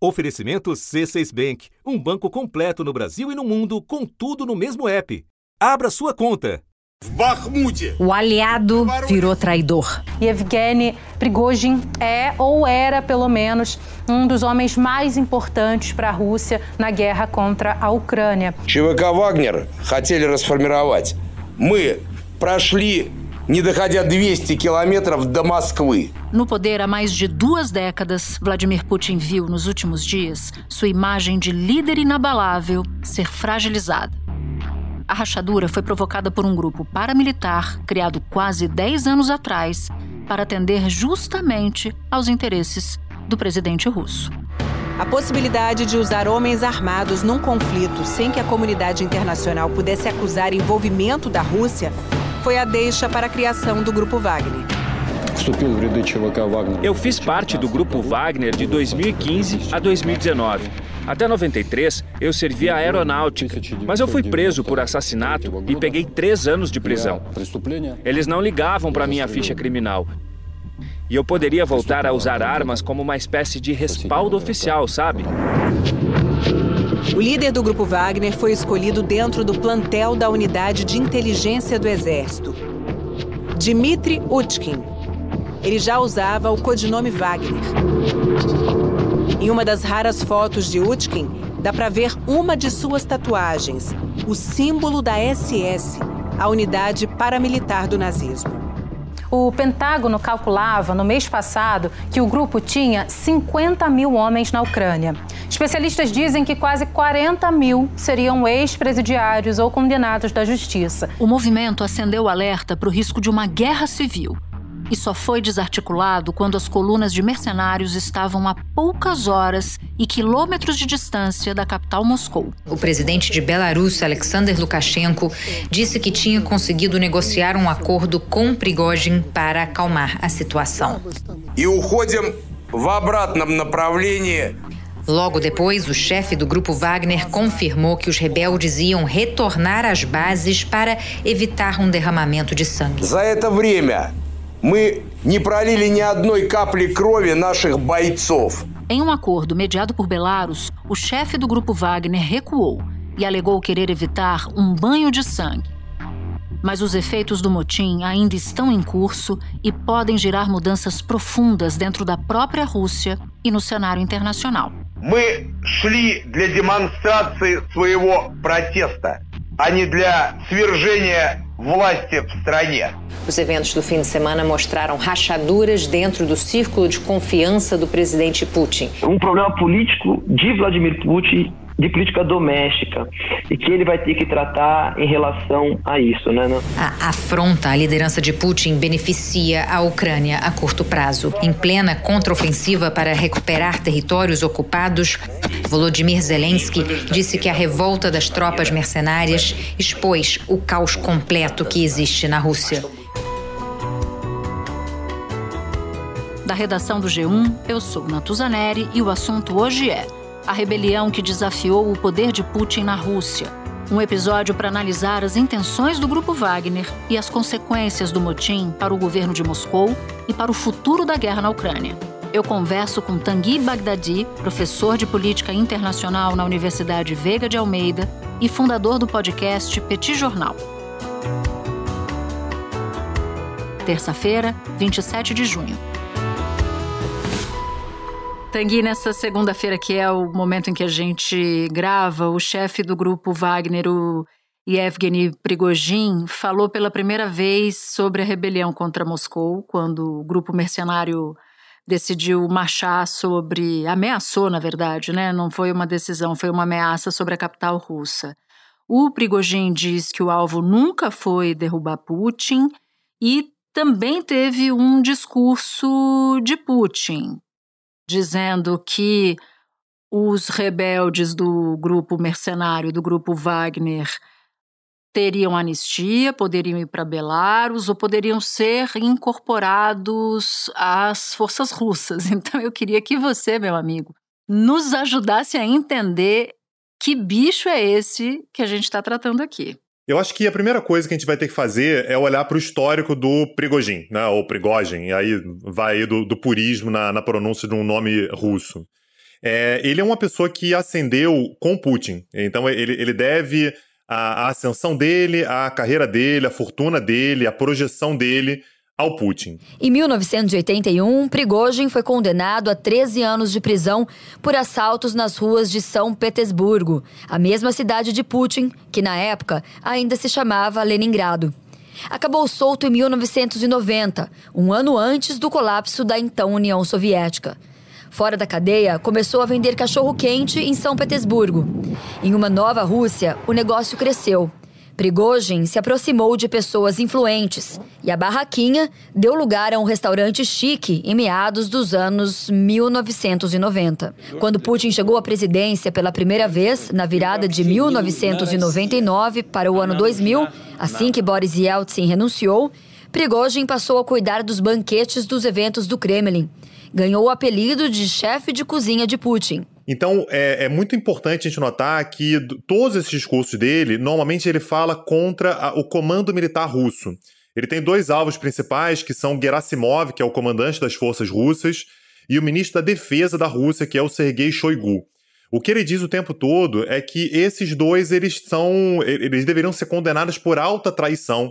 Oferecimento C6 Bank, um banco completo no Brasil e no mundo, com tudo no mesmo app. Abra sua conta. O aliado virou traidor. Yevgeny Prigozhin é, ou era pelo menos, um dos homens mais importantes para a Rússia na guerra contra a Ucrânia. ЧВК «Вагнер» хотели расформировать. Мы прошли не доходя 200 quilômetros до Москвы. No poder há mais de duas décadas, Vladimir Putin viu nos últimos dias sua imagem de líder inabalável ser fragilizada. A rachadura foi provocada por um grupo paramilitar criado quase 10 anos atrás para atender justamente aos interesses do presidente russo. A possibilidade de usar homens armados num conflito sem que a comunidade internacional pudesse acusar envolvimento da Rússia foi a deixa para a criação do Grupo Wagner. Eu fiz parte do Grupo Wagner de 2015 a 2019. Até 93, eu servi a aeronáutica, mas eu fui preso por assassinato e peguei três anos de prisão. Eles não ligavam para minha ficha criminal. E eu poderia voltar a usar armas como uma espécie de respaldo oficial, sabe? O líder do grupo Wagner foi escolhido dentro do plantel da unidade de inteligência do Exército. Dmitry Utkin. Ele já usava o codinome Wagner. Em uma das raras fotos de Utkin, dá para ver uma de suas tatuagens, o símbolo da SS, a unidade paramilitar do nazismo. O Pentágono calculava no mês passado que o grupo tinha 50 mil homens na Ucrânia. Especialistas dizem que quase 40 mil seriam ex-presidiários ou condenados da justiça. O movimento acendeu alerta para o risco de uma guerra civil e só foi desarticulado quando as colunas de mercenários estavam a poucas horas e quilômetros de distância da capital Moscou. O presidente de Belarus, Alexander Lukashenko, disse que tinha conseguido negociar um acordo com Prigozhin para acalmar a situação. E уходим в обратном направлении Logo depois, o chefe do grupo Wagner confirmou que os rebeldes iam retornar às bases para evitar um derramamento de sangue. За это время мы не пролили ни одной капли крови наших бойцов. Em um acordo mediado por Belarus, o chefe do grupo Wagner recuou e alegou querer evitar um banho de sangue. Mas os efeitos do motim ainda estão em curso e podem gerar mudanças profundas dentro da própria Rússia e no cenário internacional. Мы шли для демонстрации своего протеста, а не для свержения власти в стране. os eventos do fim de semana mostraram rachaduras dentro do círculo de confiança do presidente Putin. Um problema político de Vladimir Putin de política doméstica e que ele vai ter que tratar em relação a isso, né? A afronta à liderança de Putin beneficia a Ucrânia a curto prazo. Em plena contraofensiva para recuperar territórios ocupados, Volodymyr Zelensky disse que a revolta das tropas mercenárias expôs o caos completo que existe na Rússia. Da redação do G1, eu sou Natuzaneri e o assunto hoje é a rebelião que desafiou o poder de Putin na Rússia. Um episódio para analisar as intenções do grupo Wagner e as consequências do motim para o governo de Moscou e para o futuro da guerra na Ucrânia. Eu converso com Tanguy Bagdadi, professor de política internacional na Universidade Veiga de Almeida e fundador do podcast Petit Jornal. Terça-feira, 27 de junho. Tanguy, nessa segunda-feira, que é o momento em que a gente grava, o chefe do grupo Wagner, o Yevgeny Prigozhin, falou pela primeira vez sobre a rebelião contra Moscou, quando o grupo mercenário decidiu marchar sobre. ameaçou, na verdade, né? Não foi uma decisão, foi uma ameaça sobre a capital russa. O Prigozhin diz que o alvo nunca foi derrubar Putin e também teve um discurso de Putin, dizendo que os rebeldes do grupo mercenário, do grupo Wagner, teriam anistia, poderiam ir para Belarus ou poderiam ser incorporados às forças russas. Então eu queria que você, meu amigo, nos ajudasse a entender que bicho é esse que a gente está tratando aqui. Eu acho que a primeira coisa que a gente vai ter que fazer é olhar para o histórico do Prigogine, né, ou e aí vai do, do purismo na, na pronúncia de um nome russo. é, ele é uma pessoa que ascendeu com Putin. Então ele, ele deve a, a ascensão dele, a carreira dele, a fortuna dele, a projeção dele ao Putin. Em 1981, Prigozhin foi condenado a 13 anos de prisão por assaltos nas ruas de São Petersburgo, a mesma cidade de Putin, que na época ainda se chamava Leningrado. Acabou solto em 1990, um ano antes do colapso da então União Soviética. Fora da cadeia, começou a vender cachorro-quente em São Petersburgo. Em uma nova Rússia, o negócio cresceu. Prigozhin se aproximou de pessoas influentes e a barraquinha deu lugar a um restaurante chique em meados dos anos 1990. Quando Putin chegou à presidência pela primeira vez, na virada de 1999 para o ano 2000, assim que Boris Yeltsin renunciou, Prigozhin passou a cuidar dos banquetes dos eventos do Kremlin. Ganhou o apelido de chefe de cozinha de Putin. Então, é, é, muito importante a gente notar que todos esses discursos dele, normalmente ele fala contra a, o comando militar russo. Ele tem dois alvos principais, que são Gerasimov, que é o comandante das forças russas, e o ministro da Defesa da Rússia, que é o Sergei Shoigu. O que ele diz o tempo todo é que esses dois eles são, eles deveriam ser condenados por alta traição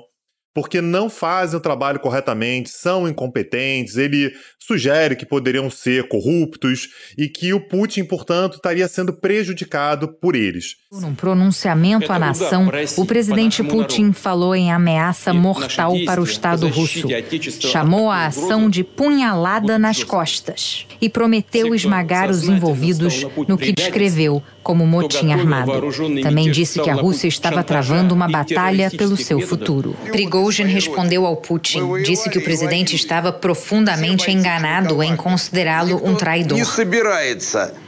porque não fazem o trabalho corretamente, são incompetentes. Ele sugere que poderiam ser corruptos e que o Putin, portanto, estaria sendo prejudicado por eles. Num pronunciamento à nação, o presidente Putin falou em ameaça mortal para o Estado russo. Chamou a ação de punhalada nas costas e prometeu esmagar os envolvidos no que descreveu como motim armado. Também disse que a Rússia estava travando uma batalha pelo seu futuro. Prigozhin respondeu ao Putin, disse que o presidente estava profundamente enganado em considerá-lo um traidor.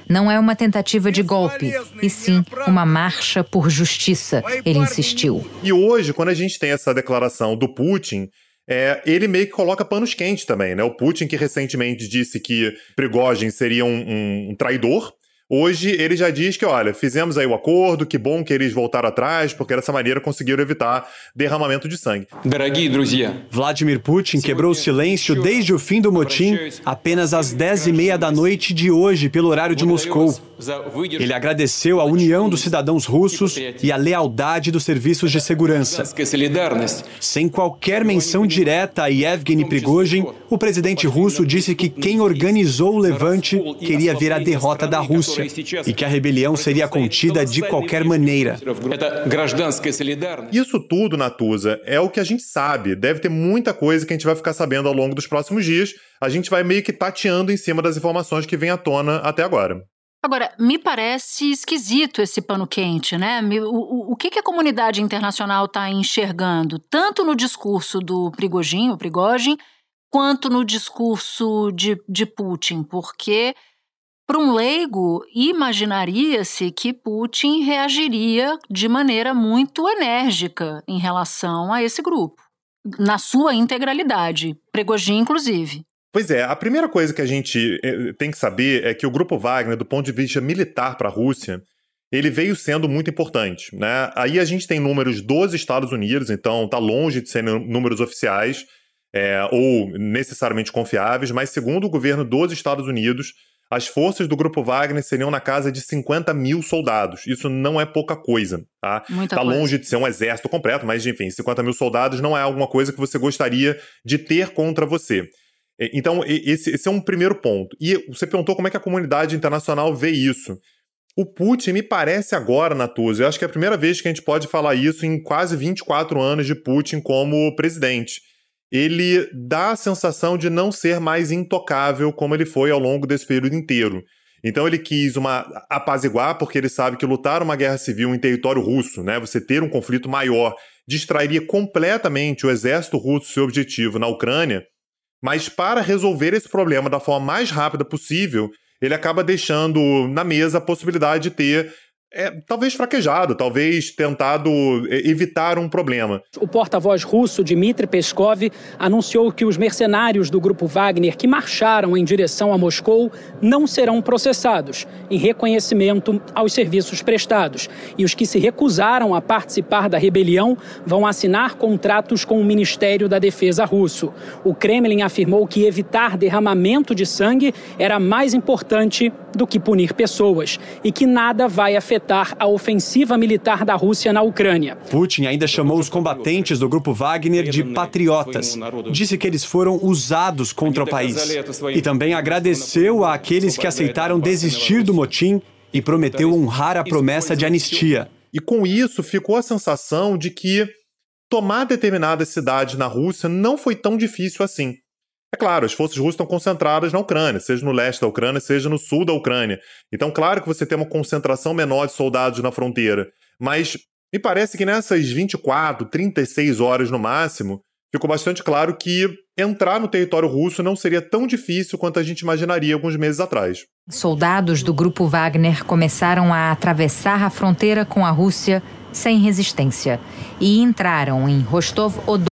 Não é uma tentativa de golpe, e sim uma marcha por justiça, ele insistiu. E hoje, quando a gente tem essa declaração do Putin, é, ele meio que coloca panos quentes também, né? O Putin, que recentemente disse que Prigozhin seria um, um, um traidor, Hoje ele já diz que, olha, fizemos aí o acordo, que bom que eles voltaram atrás, porque dessa maneira conseguiram evitar derramamento de sangue. Vladimir Putin quebrou o silêncio desde o fim do motim apenas às 10 e meia da noite de hoje, pelo horário de Moscou. Ele agradeceu a união dos cidadãos russos e a lealdade dos serviços de segurança. Sem qualquer menção direta a Yevgeny Prigozhin, o presidente russo disse que quem organizou o levante queria ver a derrota da Rússia e que a rebelião seria contida de qualquer maneira. Isso tudo, Natuza, é o que a gente sabe. Deve ter muita coisa que a gente vai ficar sabendo ao longo dos próximos dias. A gente vai meio que tateando em cima das informações que vêm à tona até agora. Agora, me parece esquisito esse pano quente, né? O, o, o que, que a comunidade internacional está enxergando, tanto no discurso do Prigogine, o Prigogine, quanto no discurso de, de Putin? Porque para um leigo, imaginaria-se que Putin reagiria de maneira muito enérgica em relação a esse grupo, na sua integralidade, Prigogine inclusive. Pois é, a primeira coisa que a gente eh, tem que saber é que o grupo Wagner, do ponto de vista militar para a Rússia, ele veio sendo muito importante. Né? Aí a gente tem números dos Estados Unidos, então está longe de serem números oficiais é, ou necessariamente confiáveis, mas segundo o governo dos Estados Unidos, as forças do Grupo Wagner seriam na casa de 50 mil soldados. Isso não é pouca coisa, tá? Muita tá coisa. longe de ser um exército completo, mas enfim, 50 mil soldados não é alguma coisa que você gostaria de ter contra você. Então, esse, esse é um primeiro ponto. E você perguntou como é que a comunidade internacional vê isso. O Putin me parece agora, Natuzzi, eu acho que é a primeira vez que a gente pode falar isso em quase 24 anos de Putin como presidente ele dá a sensação de não ser mais intocável como ele foi ao longo desse período inteiro. Então ele quis uma apaziguar, porque ele sabe que lutar uma guerra civil em território russo, né, você ter um conflito maior, distrairia completamente o exército russo seu objetivo na Ucrânia. Mas para resolver esse problema da forma mais rápida possível, ele acaba deixando na mesa a possibilidade de ter é, talvez fraquejado, talvez tentado evitar um problema. O porta-voz russo Dmitry Peskov anunciou que os mercenários do grupo Wagner que marcharam em direção a Moscou não serão processados, em reconhecimento aos serviços prestados. E os que se recusaram a participar da rebelião vão assinar contratos com o Ministério da Defesa russo. O Kremlin afirmou que evitar derramamento de sangue era mais importante do que punir pessoas e que nada vai afetar a ofensiva militar da Rússia na Ucrânia. Putin ainda chamou os combatentes do grupo Wagner de patriotas. Disse que eles foram usados contra o país. E também agradeceu àqueles que aceitaram desistir do motim e prometeu honrar a promessa de anistia. E com isso ficou a sensação de que tomar determinadas cidades na Rússia não foi tão difícil assim. É claro, as forças russas estão concentradas na Ucrânia, seja no leste da Ucrânia, seja no sul da Ucrânia. Então, claro que você tem uma concentração menor de soldados na fronteira. Mas me parece que nessas 24, 36 horas no máximo, ficou bastante claro que entrar no território russo não seria tão difícil quanto a gente imaginaria alguns meses atrás. Soldados do grupo Wagner começaram a atravessar a fronteira com a Rússia sem resistência e entraram em Rostov-on-Don a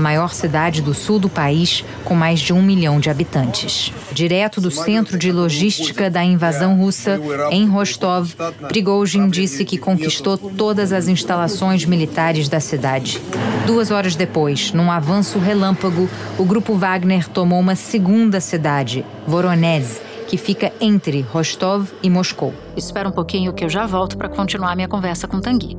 maior cidade do sul do país, com mais de um milhão de habitantes. Direto do centro de logística da invasão russa, em Rostov, Prigozhin disse que conquistou todas as instalações militares da cidade. Duas horas depois, num avanço relâmpago, o grupo Wagner tomou uma segunda cidade, Voronezh, que fica entre Rostov e Moscou. Espera um pouquinho que eu já volto para continuar minha conversa com Tanguy.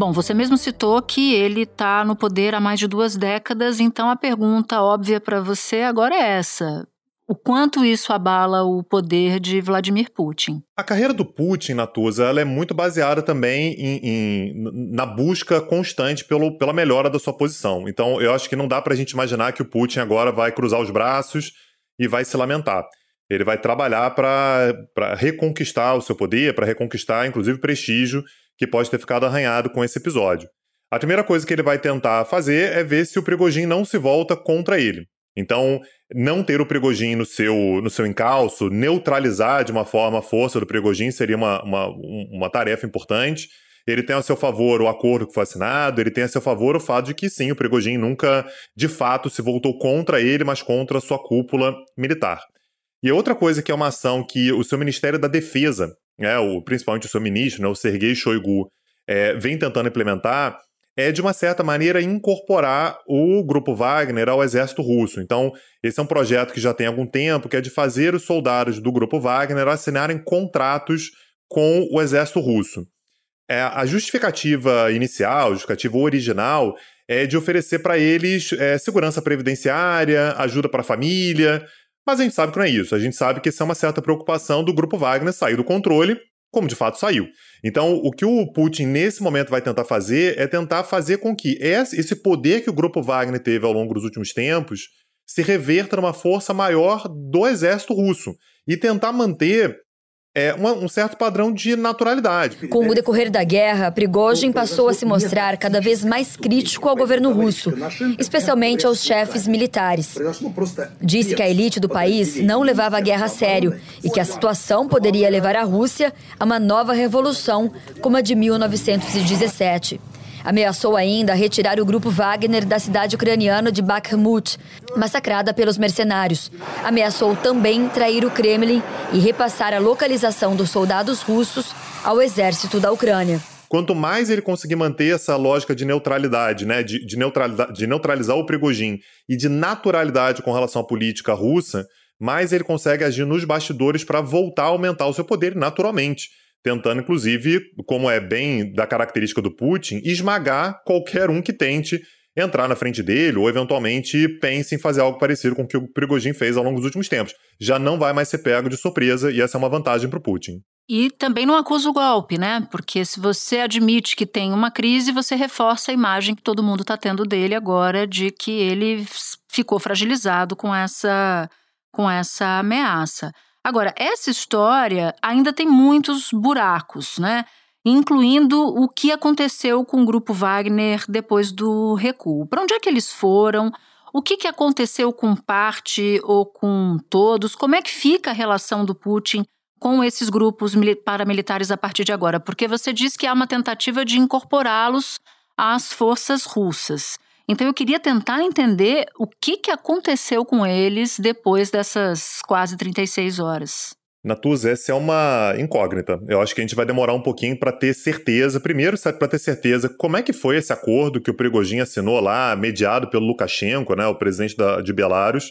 Bom, você mesmo citou que ele está no poder há mais de duas décadas, então a pergunta óbvia para você agora é essa. O quanto isso abala o poder de Vladimir Putin? A carreira do Putin, Natuza, ela é muito baseada também em, em, na busca constante pelo, pela melhora da sua posição. Então, eu acho que não dá para a gente imaginar que o Putin agora vai cruzar os braços e vai se lamentar. Ele vai trabalhar para reconquistar o seu poder, para reconquistar, inclusive, prestígio que pode ter ficado arranhado com esse episódio. A primeira coisa que ele vai tentar fazer é ver se o Prigogine não se volta contra ele. Então, não ter o Prigogine no seu, no seu encalço, neutralizar de uma forma a força do Prigogine seria uma, uma, uma tarefa importante. Ele tem a seu favor o acordo que foi assinado, ele tem a seu favor o fato de que sim, o Prigogine nunca de fato se voltou contra ele, mas contra a sua cúpula militar. E outra coisa que é uma ação que o seu Ministério da Defesa né, o, principalmente o seu ministro, né, o Sergei Shoigu, é, vem tentando implementar, é de uma certa maneira incorporar o grupo Wagner ao exército russo. Então, esse é um projeto que já tem algum tempo, que é de fazer os soldados do grupo Wagner assinarem contratos com o exército russo. É, a justificativa inicial, a justificativa original, é de oferecer para eles é, segurança previdenciária, ajuda para a família, mas a gente sabe que não é isso. A gente sabe que isso é uma certa preocupação do grupo Wagner sair do controle, como de fato saiu. Então, o que o Putin nesse momento vai tentar fazer é tentar fazer com que esse poder que o grupo Wagner teve ao longo dos últimos tempos se reverta numa força maior do exército russo e tentar manter é, um certo padrão de naturalidade. Com o decorrer da guerra, Prigozhin passou a se mostrar cada vez mais crítico ao governo russo, especialmente aos chefes militares. Disse que a elite do país não levava a guerra a sério e que a situação poderia levar a Rússia a uma nova revolução como a de 1917. Ameaçou ainda retirar o grupo Wagner da cidade ucraniana de Bakhmut, massacrada pelos mercenários. Ameaçou também trair o Kremlin e repassar a localização dos soldados russos ao exército da Ucrânia quanto mais ele conseguir manter essa lógica de neutralidade, né, de, de, neutralizar, de neutralizar o Prigogine e de naturalidade com relação à política russa, mais ele consegue agir nos bastidores para voltar a aumentar o seu poder naturalmente tentando, inclusive, como é bem da característica do Putin, esmagar qualquer um que tente entrar na frente dele ou, eventualmente, pense em fazer algo parecido com o que o Prigozhin fez ao longo dos últimos tempos. Já não vai mais ser pego de surpresa e essa é uma vantagem para o Putin. E também não acusa o golpe, né? Porque se você admite que tem uma crise, você reforça a imagem que todo mundo está tendo dele agora de que ele ficou fragilizado com essa, com essa ameaça. Agora, essa história ainda tem muitos buracos, né? Incluindo o que aconteceu com o grupo Wagner depois do recuo. Para onde é que eles foram? O que, que aconteceu com parte ou com todos? Como é que fica a relação do Putin com esses grupos paramilitares a partir de agora? Porque você diz que há uma tentativa de incorporá-los às forças russas. Então eu queria tentar entender o que, que aconteceu com eles depois dessas quase 36 horas. Natuz, essa é uma incógnita. Eu acho que a gente vai demorar um pouquinho para ter certeza. Primeiro, para ter certeza, como é que foi esse acordo que o Prigogine assinou lá, mediado pelo Lukashenko, né, o presidente da, de Belarus,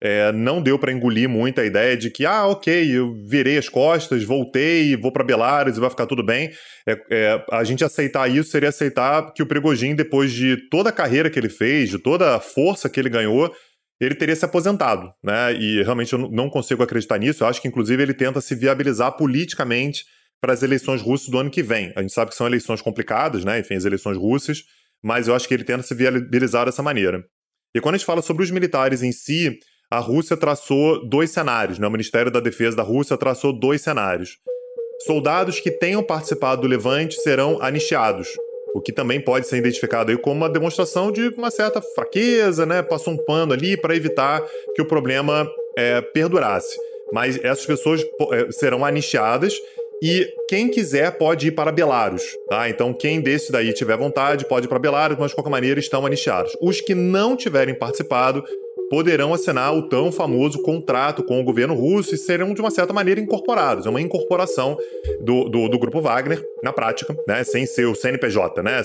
é, não deu para engolir muito a ideia de que, ah, ok, eu virei as costas, voltei, vou para Belarus e vai ficar tudo bem. É, é, a gente aceitar isso seria aceitar que o Prigogine, depois de toda a carreira que ele fez, de toda a força que ele ganhou, ele teria se aposentado, né? E realmente eu não consigo acreditar nisso. Eu acho que, inclusive, ele tenta se viabilizar politicamente para as eleições russas do ano que vem. A gente sabe que são eleições complicadas, né? Enfim, as eleições russas, mas eu acho que ele tenta se viabilizar dessa maneira. E quando a gente fala sobre os militares em si, a Rússia traçou dois cenários, né? o Ministério da Defesa da Rússia traçou dois cenários. Soldados que tenham participado do levante serão anistiados, o que também pode ser identificado aí como uma demonstração de uma certa fraqueza, né? Passou um pano ali para evitar que o problema é, perdurasse. Mas essas pessoas é, serão anistiadas e quem quiser pode ir para Belarus, tá? Então quem desse daí tiver vontade pode ir para Belarus, mas de qualquer maneira estão anistiados. Os que não tiverem participado poderão assinar o tão famoso contrato com o governo russo e serão, de uma certa maneira, incorporados. É uma incorporação do, do, do grupo Wagner, na prática, né, sem ser o CNPJ, né,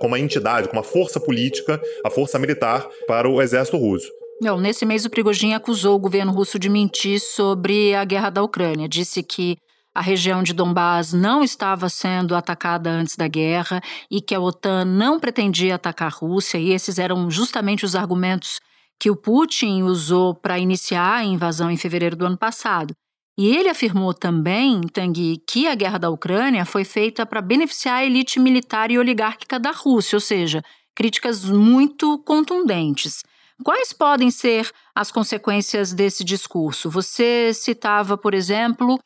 como uma entidade, como uma força política, a força militar para o exército russo. Não, nesse mês o Prigogine acusou o governo russo de mentir sobre a guerra da Ucrânia. Disse que a região de Donbás não estava sendo atacada antes da guerra e que a OTAN não pretendia atacar a Rússia, e esses eram justamente os argumentos que o Putin usou para iniciar a invasão em fevereiro do ano passado. E ele afirmou também, Tanguy, que a guerra da Ucrânia foi feita para beneficiar a elite militar e oligárquica da Rússia, ou seja, críticas muito contundentes. Quais podem ser as consequências desse discurso? Você citava, por exemplo,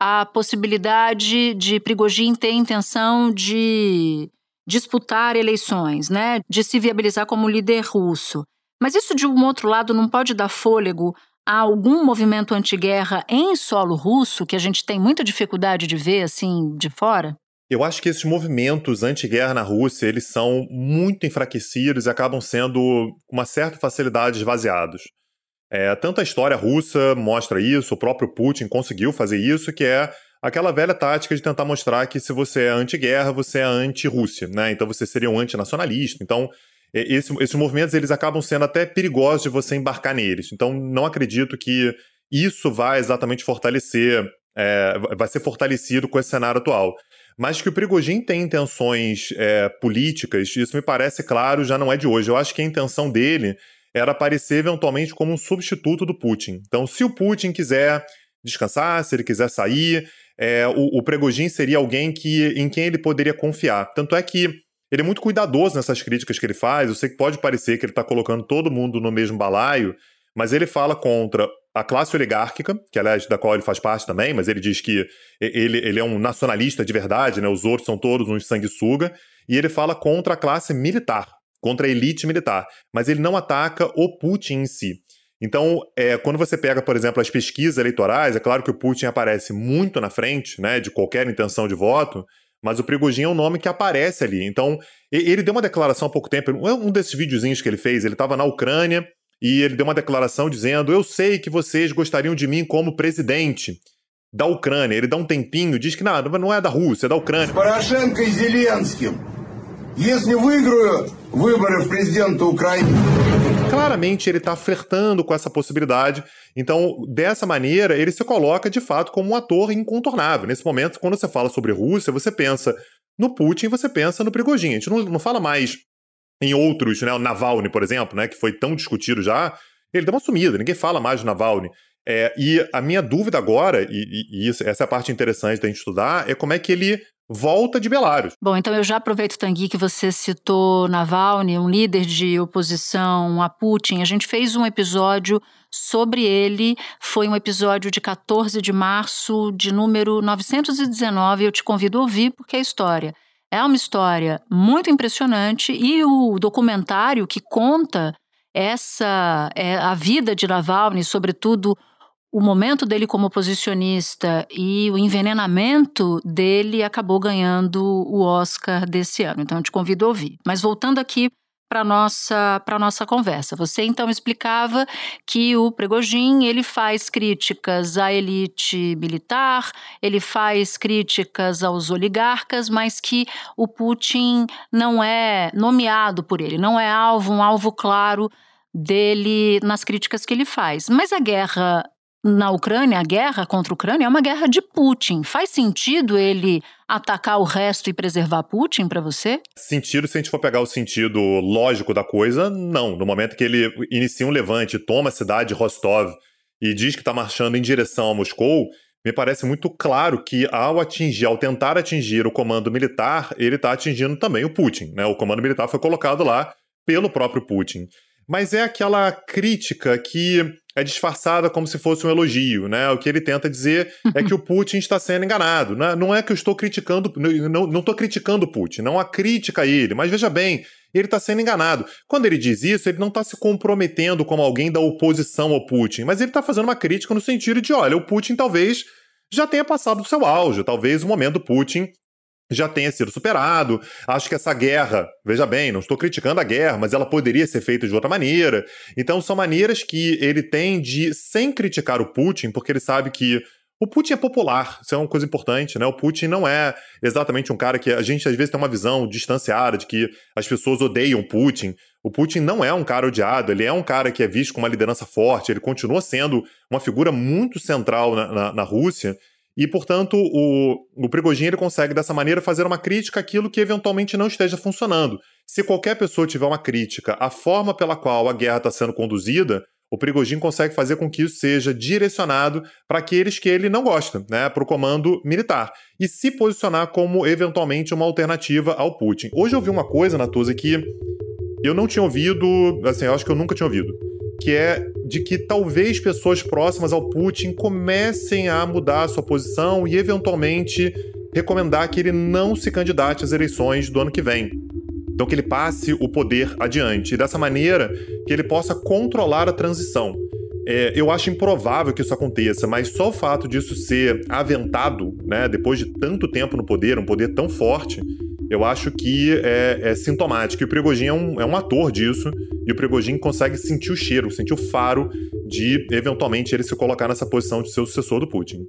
a possibilidade de Prigogine ter intenção de disputar eleições, né, de se viabilizar como líder russo. Mas isso, de um outro lado, não pode dar fôlego a algum movimento anti-guerra em solo russo que a gente tem muita dificuldade de ver assim de fora? Eu acho que esses movimentos anti-guerra na Rússia, eles são muito enfraquecidos e acabam sendo, com uma certa facilidade, esvaziados. É, tanto a história russa mostra isso, o próprio Putin conseguiu fazer isso, que é aquela velha tática de tentar mostrar que se você é anti-guerra, você é anti-Rússia, né? Então você seria um antinacionalista. Então esse, esses movimentos eles acabam sendo até perigosos de você embarcar neles. Então, não acredito que isso vai exatamente fortalecer, é, vai ser fortalecido com esse cenário atual. Mas que o Prigogine tem intenções é, políticas, isso me parece claro, já não é de hoje. Eu acho que a intenção dele era aparecer eventualmente como um substituto do Putin. Então, se o Putin quiser descansar, se ele quiser sair, é, o, o Prigogine seria alguém que, em quem ele poderia confiar. Tanto é que ele é muito cuidadoso nessas críticas que ele faz. Eu sei que pode parecer que ele está colocando todo mundo no mesmo balaio, mas ele fala contra a classe oligárquica, que aliás da qual ele faz parte também, mas ele diz que ele, ele é um nacionalista de verdade, né? Os outros são todos uns sanguessuga, e ele fala contra a classe militar, contra a elite militar, mas ele não ataca o Putin em si. Então, é, quando você pega, por exemplo, as pesquisas eleitorais, é claro que o Putin aparece muito na frente, né, de qualquer intenção de voto, mas o Prigogine é um nome que aparece ali. Então, ele deu uma declaração há pouco tempo, um desses videozinhos que ele fez, ele estava na Ucrânia e ele deu uma declaração dizendo: Eu sei que vocês gostariam de mim como presidente da Ucrânia. Ele dá um tempinho, diz que nada, não é da Rússia, é da Ucrânia. Poroshenko e Zelensky. Если выиграю выборы в президента Украины, claramente ele está flertando com essa possibilidade. Então, dessa maneira, ele se coloca de fato como um ator incontornável. Nesse momento, quando você fala sobre Rússia, você pensa no Putin, você pensa no Prigogine. A gente não, não fala mais em outros, né? O Navalny, por exemplo, né? Que foi tão discutido já. Ele deu uma sumida, ninguém fala mais do Navalny. É, e a minha dúvida agora, e, e, isso, essa é a parte interessante da gente estudar, é como é que ele volta de Belarus. Bom, então eu já aproveito, Tanguy, que você citou Navalny, um líder de oposição a Putin. A gente fez um episódio sobre ele, foi um episódio de 14 de março, de número 919. Eu te convido a ouvir, porque é história. É uma história muito impressionante e o documentário que conta essa é, a vida de Navalny, sobretudo o momento dele como oposicionista e o envenenamento dele acabou ganhando o Oscar desse ano. Então eu te convido a ouvir. Mas voltando aqui para nossa para nossa conversa. Você então explicava que o Pregojin ele faz críticas à elite militar, ele faz críticas aos oligarcas, mas que o Putin não é nomeado por ele, não é alvo um alvo claro dele nas críticas que ele faz. Mas a guerra na Ucrânia, a guerra contra a Ucrânia é uma guerra de Putin. Faz sentido ele atacar o resto e preservar Putin para você? Sentido, se a gente for pegar o sentido lógico da coisa, não. No momento que ele inicia um levante, toma a cidade de Rostov e diz que está marchando em direção a Moscou, me parece muito claro que ao atingir, ao tentar atingir o comando militar, ele está atingindo também o Putin. Né? O comando militar foi colocado lá pelo próprio Putin mas é aquela crítica que é disfarçada como se fosse um elogio, né? O que ele tenta dizer é que o Putin está sendo enganado. Né? Não é que eu estou criticando, não estou criticando o Putin, não há crítica a ele, mas veja bem, ele está sendo enganado. Quando ele diz isso, ele não está se comprometendo como alguém da oposição ao Putin, mas ele está fazendo uma crítica no sentido de, olha, o Putin talvez já tenha passado o seu auge, talvez o momento do Putin já tenha sido superado. Acho que essa guerra, veja bem, não estou criticando a guerra, mas ela poderia ser feita de outra maneira. Então são maneiras que ele tem de, sem criticar o Putin, porque ele sabe que o Putin é popular, isso é uma coisa importante, né? O Putin não é exatamente um cara que a gente às vezes tem uma visão distanciada de que as pessoas odeiam Putin. O Putin não é um cara odiado, ele é um cara que é visto com uma liderança forte, ele continua sendo uma figura muito central na, na, na Rússia. E, portanto, o, o Prigogine ele consegue, dessa maneira, fazer uma crítica àquilo que eventualmente não esteja funcionando. Se qualquer pessoa tiver uma crítica à forma pela qual a guerra está sendo conduzida, o Prigogine consegue fazer com que isso seja direcionado para aqueles que ele não gosta, né, para o comando militar, e se posicionar como, eventualmente, uma alternativa ao Putin. Hoje eu vi uma coisa, Natuza, que eu não tinha ouvido, assim, eu acho que eu nunca tinha ouvido que é de que talvez pessoas próximas ao Putin comecem a mudar a sua posição e eventualmente recomendar que ele não se candidate às eleições do ano que vem. Então que ele passe o poder adiante e dessa maneira que ele possa controlar a transição. É, eu acho improvável que isso aconteça, mas só o fato disso ser aventado, né, depois de tanto tempo no poder, um poder tão forte, eu acho que é, é sintomático. E o Prigogine é um, é um ator disso, e o Prigogine consegue sentir o cheiro, sentir o faro de, eventualmente, ele se colocar nessa posição de ser o sucessor do Putin.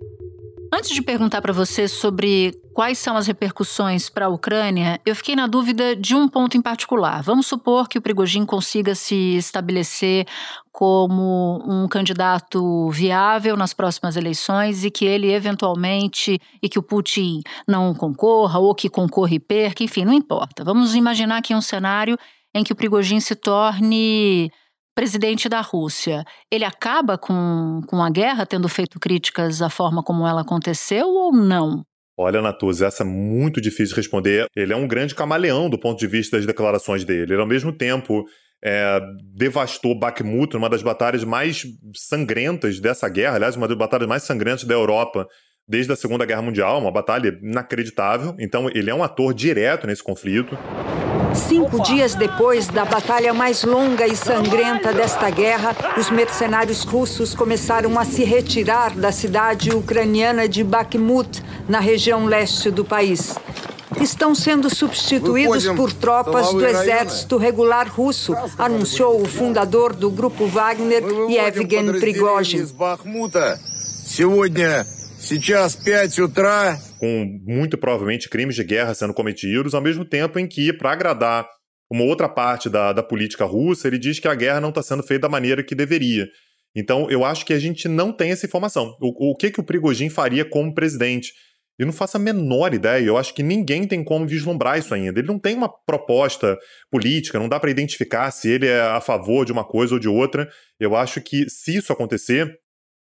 Antes de perguntar para você sobre quais são as repercussões para a Ucrânia, eu fiquei na dúvida de um ponto em particular. Vamos supor que o Prigogine consiga se estabelecer como um candidato viável nas próximas eleições e que ele eventualmente e que o Putin não concorra ou que concorra e perca, enfim, não importa. Vamos imaginar aqui um cenário em que o Prigogine se torne presidente da Rússia, ele acaba com, com a guerra, tendo feito críticas à forma como ela aconteceu ou não? Olha, Natuz, essa é muito difícil de responder. Ele é um grande camaleão do ponto de vista das declarações dele. Ele, ao mesmo tempo, é, devastou Bakhmut, uma das batalhas mais sangrentas dessa guerra, aliás, uma das batalhas mais sangrentas da Europa desde a Segunda Guerra Mundial, uma batalha inacreditável. Então, ele é um ator direto nesse conflito. Cinco dias depois da batalha mais longa e sangrenta desta guerra, os mercenários russos começaram a se retirar da cidade ucraniana de Bakhmut, na região leste do país. Estão sendo substituídos por tropas do exército regular russo, anunciou o fundador do grupo Wagner, Yevgeny Prigozhin. Сейчас 5 утра. Com muito provavelmente crimes de guerra sendo cometidos, ao mesmo tempo em que, para agradar uma outra parte da, da política russa, ele diz que a guerra não está sendo feita da maneira que deveria. Então, eu acho que a gente não tem essa informação. O, o que, que o Prigogine faria como presidente? Eu não faço a menor ideia. Eu acho que ninguém tem como vislumbrar isso ainda. Ele não tem uma proposta política, não dá para identificar se ele é a favor de uma coisa ou de outra. Eu acho que, se isso acontecer,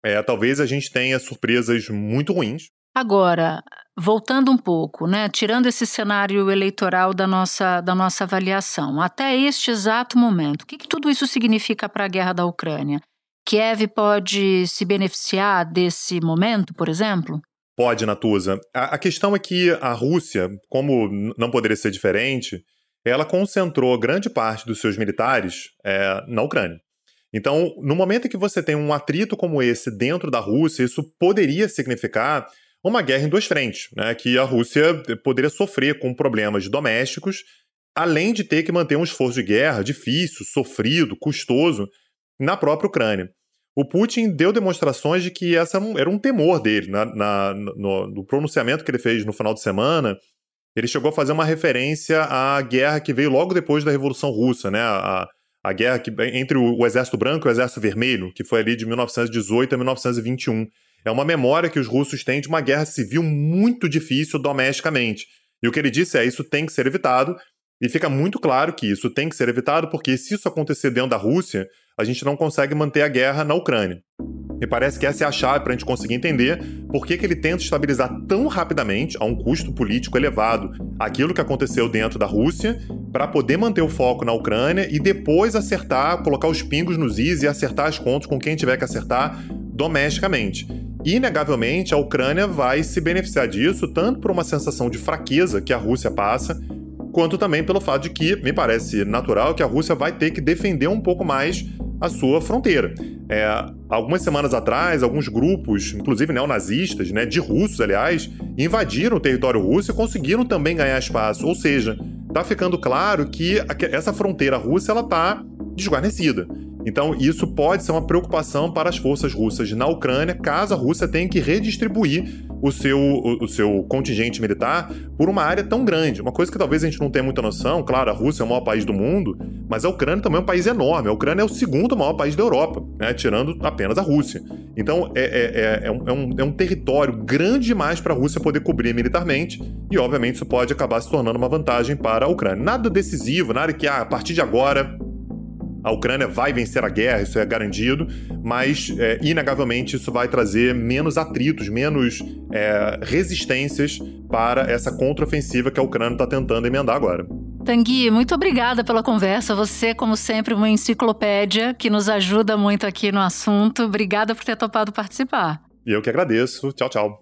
é, talvez a gente tenha surpresas muito ruins. Agora, voltando um pouco, né, tirando esse cenário eleitoral da nossa, da nossa avaliação, até este exato momento, o que, que tudo isso significa para a guerra da Ucrânia? Kiev pode se beneficiar desse momento, por exemplo? Pode, Natuza. A, a questão é que a Rússia, como não poderia ser diferente, ela concentrou grande parte dos seus militares é, na Ucrânia. Então, no momento em que você tem um atrito como esse dentro da Rússia, isso poderia significar uma guerra em duas frentes, né? que a Rússia poderia sofrer com problemas domésticos, além de ter que manter um esforço de guerra difícil, sofrido, custoso na própria Ucrânia. O Putin deu demonstrações de que essa era um temor dele. Na, na no, no, pronunciamento que ele fez no final de semana, ele chegou a fazer uma referência à guerra que veio logo depois da Revolução Russa, né? A, a guerra que, entre o, o Exército Branco e o Exército Vermelho, que foi ali de 1918 a 1921. É uma memória que os russos têm de uma guerra civil muito difícil domesticamente. E o que ele disse é: isso tem que ser evitado, e fica muito claro que isso tem que ser evitado, porque se isso acontecer dentro da Rússia, a gente não consegue manter a guerra na Ucrânia. Me parece que essa é a chave para a gente conseguir entender por que, que ele tenta estabilizar tão rapidamente, a um custo político elevado, aquilo que aconteceu dentro da Rússia, para poder manter o foco na Ucrânia e depois acertar, colocar os pingos nos is e acertar as contas com quem tiver que acertar domesticamente. Inegavelmente, a Ucrânia vai se beneficiar disso, tanto por uma sensação de fraqueza que a Rússia passa, quanto também pelo fato de que me parece natural que a Rússia vai ter que defender um pouco mais a sua fronteira. É, algumas semanas atrás, alguns grupos, inclusive neonazistas, né, de russos, aliás, invadiram o território russo e conseguiram também ganhar espaço. Ou seja, está ficando claro que essa fronteira russa ela está desguarnecida. Então, isso pode ser uma preocupação para as forças russas na Ucrânia, caso a Rússia tenha que redistribuir o seu, o, o, seu contingente militar por uma área tão grande. Uma coisa que talvez a gente não tenha muita noção, claro, a Rússia é o maior país do mundo, mas a Ucrânia também é um país enorme. A Ucrânia é o segundo maior país da Europa, né, tirando apenas a Rússia. Então, é, é, é, é um, é, um, é território grande demais para a Rússia poder cobrir militarmente, e obviamente isso pode acabar se tornando uma vantagem para a Ucrânia. Nada decisivo, nada que ah, a partir de agora a Ucrânia vai vencer a guerra, isso é garantido, mas é, inegavelmente isso vai trazer menos atritos, menos é, resistências para essa contraofensiva que a Ucrânia está tentando emendar agora. Tanguy, muito obrigada pela conversa. Você, como sempre, uma enciclopédia que nos ajuda muito aqui no assunto. Obrigada por ter topado participar. E eu que agradeço. Tchau, tchau.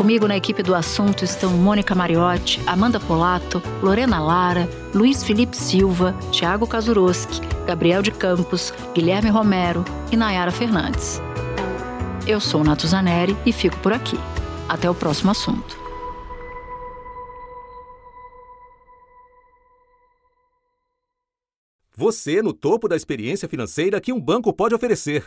Comigo na equipe do assunto estão Mônica Mariotti, Amanda Polato, Lorena Lara, Luiz Felipe Silva, Tiago Kazuroski, Gabriel de Campos, Guilherme Romero e Nayara Fernandes. Eu sou Nato Zaneri e fico por aqui. Até o próximo assunto. Você no topo da experiência financeira que um banco pode oferecer.